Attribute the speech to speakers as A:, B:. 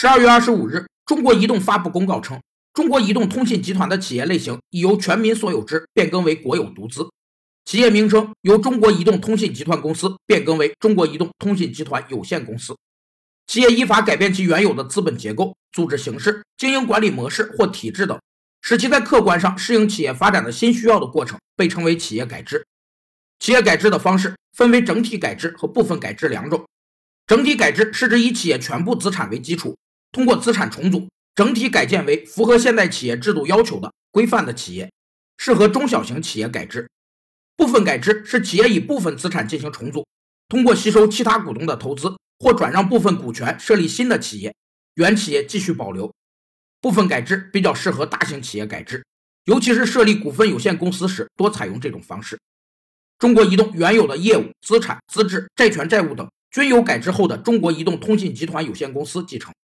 A: 十二月二十五日，中国移动发布公告称，中国移动通信集团的企业类型已由全民所有制变更为国有独资，企业名称由中国移动通信集团公司变更为中国移动通信集团有限公司。企业依法改变其原有的资本结构、组织形式、经营管理模式或体制等，使其在客观上适应企业发展的新需要的过程，被称为企业改制。企业改制的方式分为整体改制和部分改制两种。整体改制是指以企业全部资产为基础，通过资产重组，整体改建为符合现代企业制度要求的规范的企业，适合中小型企业改制。部分改制是企业以部分资产进行重组，通过吸收其他股东的投资或转让部分股权设立新的企业，原企业继续保留。部分改制比较适合大型企业改制，尤其是设立股份有限公司时多采用这种方式。中国移动原有的业务、资产、资质、债权、债务等。均由改制后的中国移动通信集团有限公司继承。